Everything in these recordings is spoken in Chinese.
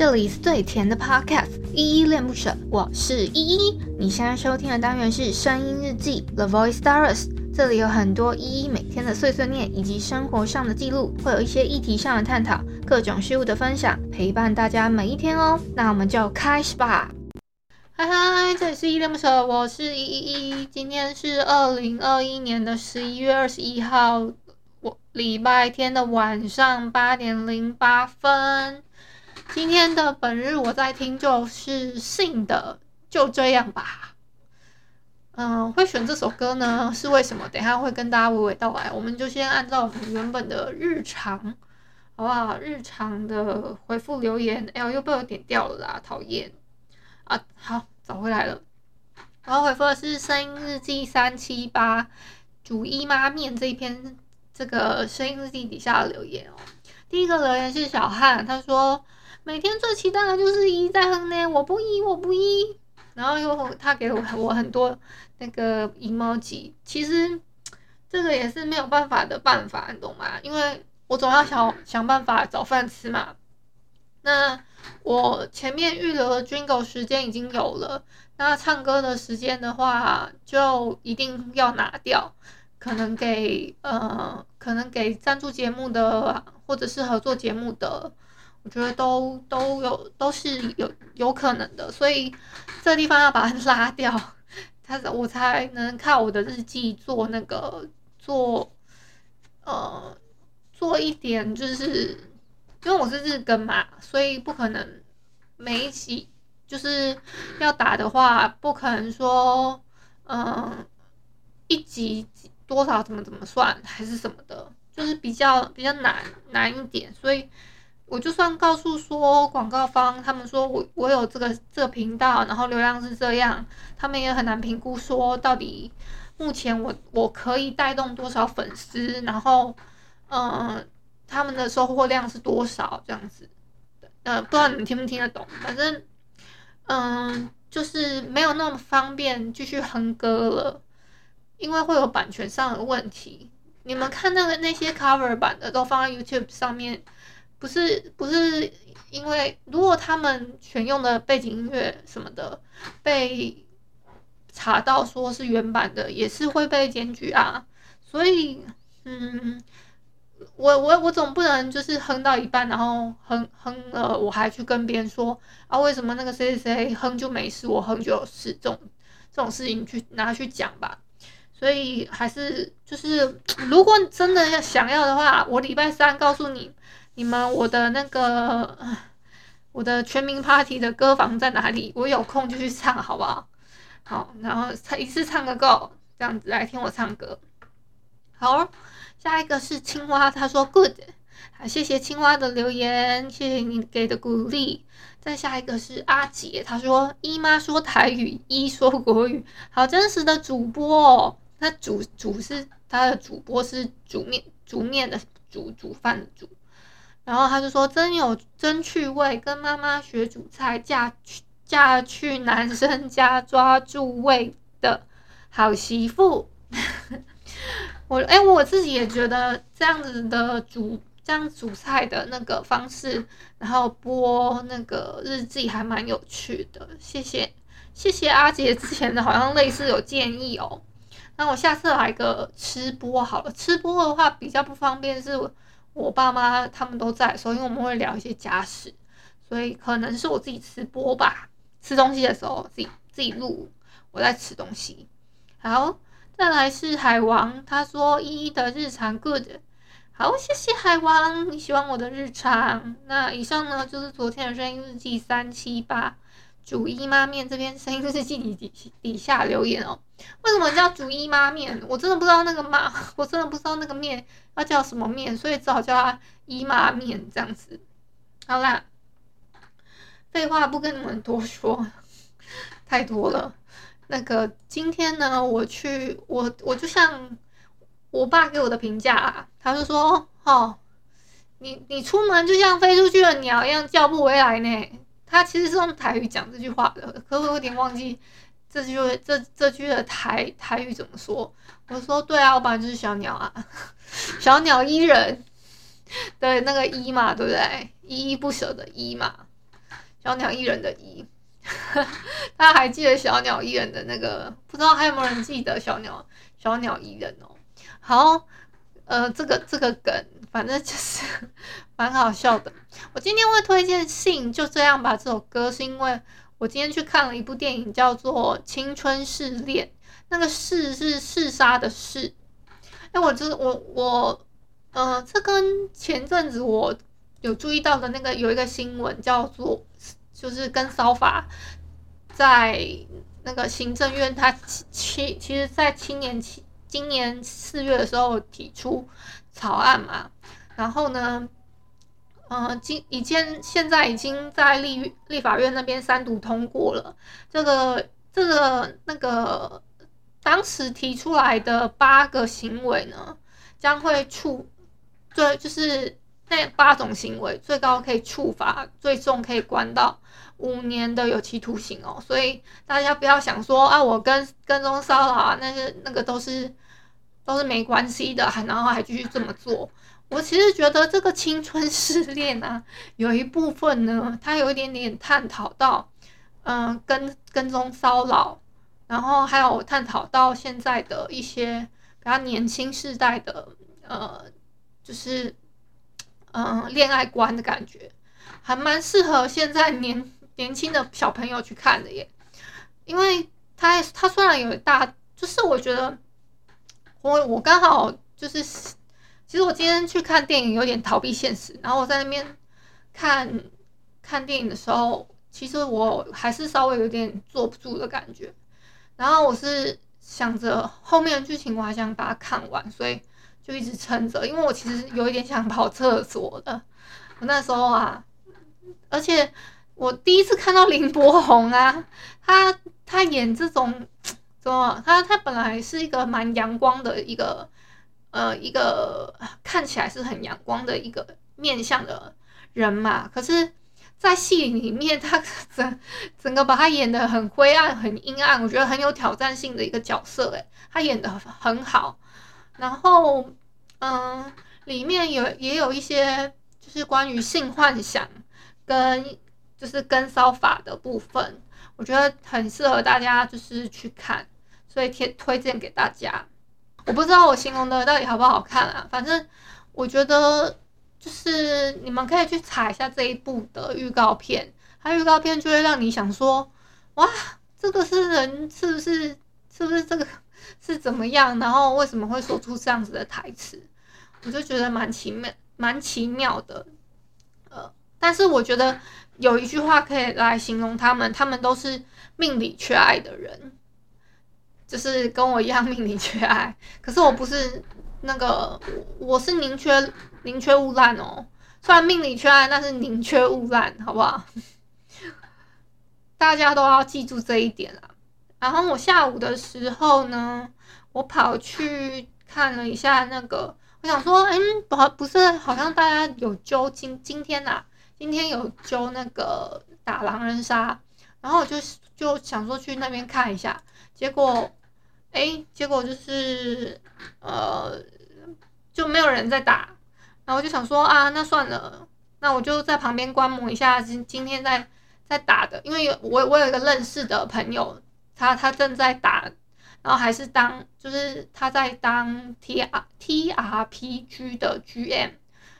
这里是最甜的 Podcast，依依恋不舍，我是依依。你现在收听的单元是声音日记 The Voice Diaries，这里有很多依依每天的碎碎念以及生活上的记录，会有一些议题上的探讨，各种事物的分享，陪伴大家每一天哦。那我们就开始吧。嗨嗨，这里是依依恋不舍，我是依依。今天是二零二一年的十一月二十一号，我礼拜天的晚上八点零八分。今天的本日我在听就是信的就这样吧。嗯，会选这首歌呢是为什么？等下会跟大家娓娓道来。我们就先按照我们原本的日常，好不好？日常的回复留言。哎呦，又被我点掉了啦，讨厌啊！好，找回来了。然后回复的是声音日记三七八煮姨妈面这一篇，这个声音日记底下的留言哦。第一个留言是小汉，他说。每天最期待的就是一在哼呢，我不一，我不一。然后又他给我我很多那个 emoji，其实这个也是没有办法的办法，你懂吗？因为我总要想想办法找饭吃嘛。那我前面预留的 jingle 时间已经有了，那唱歌的时间的话就一定要拿掉，可能给呃，可能给赞助节目的或者是合作节目的。我觉得都都有都是有有可能的，所以这地方要把它 拉掉，他我才能靠我的日记做那个做呃做一点，就是因为我是日更嘛，所以不可能每一集就是要打的话，不可能说嗯、一集多少怎么怎么算还是什么的，就是比较比较难难一点，所以。我就算告诉说广告方，他们说我我有这个这个频道，然后流量是这样，他们也很难评估说到底目前我我可以带动多少粉丝，然后嗯、他们的收获量是多少这样子，呃，不知道你们听不听得懂，反正嗯、就是没有那么方便继续哼歌了，因为会有版权上的问题。你们看那个那些 cover 版的都放在 YouTube 上面。不是不是，因为如果他们选用的背景音乐什么的被查到说是原版的，也是会被检举啊。所以，嗯，我我我总不能就是哼到一半，然后哼哼了，我还去跟别人说啊，为什么那个谁谁谁哼就没事，我哼就有事，这种这种事情去拿去讲吧。所以还是就是，如果真的要想要的话，我礼拜三告诉你。你们，我的那个，我的全民 Party 的歌房在哪里？我有空就去唱，好不好？好，然后一次唱个够，这样子来听我唱歌。好，下一个是青蛙，他说 Good，好，谢谢青蛙的留言，谢谢你给的鼓励。再下一个是阿杰，他说姨妈说台语，姨说国语，好真实的主播哦。他主主是他的主播是煮面煮面的煮煮饭的煮。然后他就说：“真有真趣味，跟妈妈学煮菜，嫁去嫁去男生家抓住味的好媳妇。”我哎，我自己也觉得这样子的煮这样煮菜的那个方式，然后播那个日记还蛮有趣的。谢谢谢谢阿杰之前的好像类似有建议哦。那我下次来个吃播好了，吃播的话比较不方便是。我爸妈他们都在，所以我们会聊一些家事，所以可能是我自己吃播吧，吃东西的时候自己自己录我在吃东西。好，再来是海王，他说依依的日常 good，好，谢谢海王，你喜欢我的日常。那以上呢就是昨天的声音日记三七八。煮姨妈面这边声音日记底底底下留言哦，为什么叫煮姨妈面？我真的不知道那个妈，我真的不知道那个面要叫什么面，所以只好叫它姨妈面这样子。好啦，废话不跟你们多说，太多了。那个今天呢，我去我我就像我爸给我的评价啊，他就说：“哦，你你出门就像飞出去的鸟一样，叫不回来呢。”他其实是用台语讲这句话的，可我有点忘记这句这这句的台台语怎么说。我说对啊，我本来就是小鸟啊，小鸟依人，对那个依嘛，对不对？依依不舍的依嘛。小鸟依人的依。大家还记得小鸟依人的那个？不知道还有没有人记得小鸟小鸟依人哦？好，呃，这个这个梗，反正就是 蛮好笑的。我今天会推荐《信就这样吧》这首歌，是因为我今天去看了一部电影，叫做《青春试炼》，那个试是嗜杀的试。哎，我就是我我，呃，这跟前阵子我有注意到的那个有一个新闻叫做。就是跟骚法，在那个行政院，他其其其实，在青年期今年四月的时候提出草案嘛，然后呢，呃，今已经现在已经在立立法院那边三读通过了，这个这个那个当时提出来的八个行为呢，将会处，对，就是。那八种行为最高可以处罚，最重可以关到五年的有期徒刑哦。所以大家不要想说啊，我跟跟踪骚扰啊，那个那个都是都是没关系的，还然后还继续这么做。我其实觉得这个青春试炼啊，有一部分呢，它有一点点探讨到，嗯、跟跟踪骚扰，然后还有探讨到现在的一些比较年轻世代的，呃，就是。嗯，恋爱观的感觉，还蛮适合现在年年轻的小朋友去看的耶。因为他他虽然有大，就是我觉得我我刚好就是，其实我今天去看电影有点逃避现实，然后我在那边看看电影的时候，其实我还是稍微有点坐不住的感觉。然后我是想着后面的剧情，我还想把它看完，所以。就一直撑着，因为我其实有一点想跑厕所的。我那时候啊，而且我第一次看到林柏宏啊，他他演这种怎么？他他本来是一个蛮阳光的一个呃一个看起来是很阳光的一个面相的人嘛，可是，在戏里面他 整整个把他演得很灰暗、很阴暗，我觉得很有挑战性的一个角色。诶，他演得很好。然后，嗯，里面有也有一些就是关于性幻想跟就是跟骚法的部分，我觉得很适合大家就是去看，所以贴推荐给大家。我不知道我形容的到底好不好看啊，反正我觉得就是你们可以去查一下这一部的预告片，它预告片就会让你想说，哇，这个是人是不是？是不是这个？是怎么样？然后为什么会说出这样子的台词？我就觉得蛮奇妙，蛮奇妙的。呃，但是我觉得有一句话可以来形容他们，他们都是命里缺爱的人，就是跟我一样命里缺爱。可是我不是那个，我是宁缺宁缺毋滥哦。虽然命里缺爱，但是宁缺毋滥，好不好？大家都要记住这一点啊。然后我下午的时候呢，我跑去看了一下那个，我想说，嗯，不，不是，好像大家有揪今今天呐、啊，今天有揪那个打狼人杀，然后我就就想说去那边看一下，结果，哎，结果就是，呃，就没有人在打，然后我就想说啊，那算了，那我就在旁边观摩一下今今天在在打的，因为有我我有一个认识的朋友。他他正在打，然后还是当就是他在当 T R T R P G 的 G M，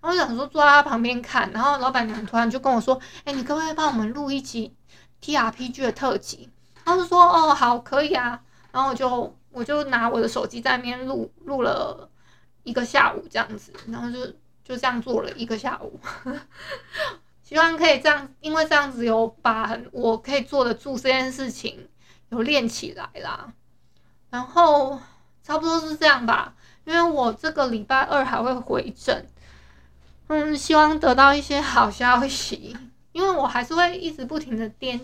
然后我想说坐在他旁边看，然后老板娘突然就跟我说：“哎，你可不可以帮我们录一集 T R P G 的特辑？”然后就说：“哦，好，可以啊。”然后我就我就拿我的手机在那边录录了一个下午这样子，然后就就这样做了一个下午，希望可以这样，因为这样子有把我可以做得住这件事情。有练起来啦，然后差不多是这样吧，因为我这个礼拜二还会回诊，嗯，希望得到一些好消息，因为我还是会一直不停的踮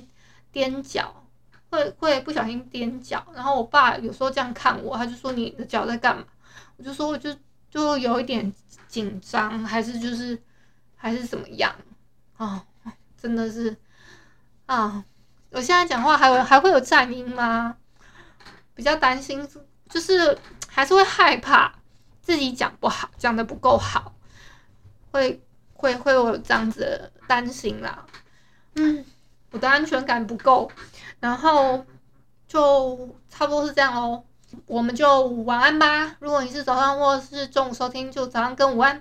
踮脚，会会不小心踮脚，然后我爸有时候这样看我，他就说，你的脚在干嘛？我就说我就就有一点紧张，还是就是还是怎么样啊？真的是啊。我现在讲话还有还会有颤音吗？比较担心，就是还是会害怕自己讲不好，讲的不够好，会会会有这样子的担心啦。嗯，我的安全感不够，然后就差不多是这样喽。我们就晚安吧。如果你是早上或是中午收听，就早上跟午安。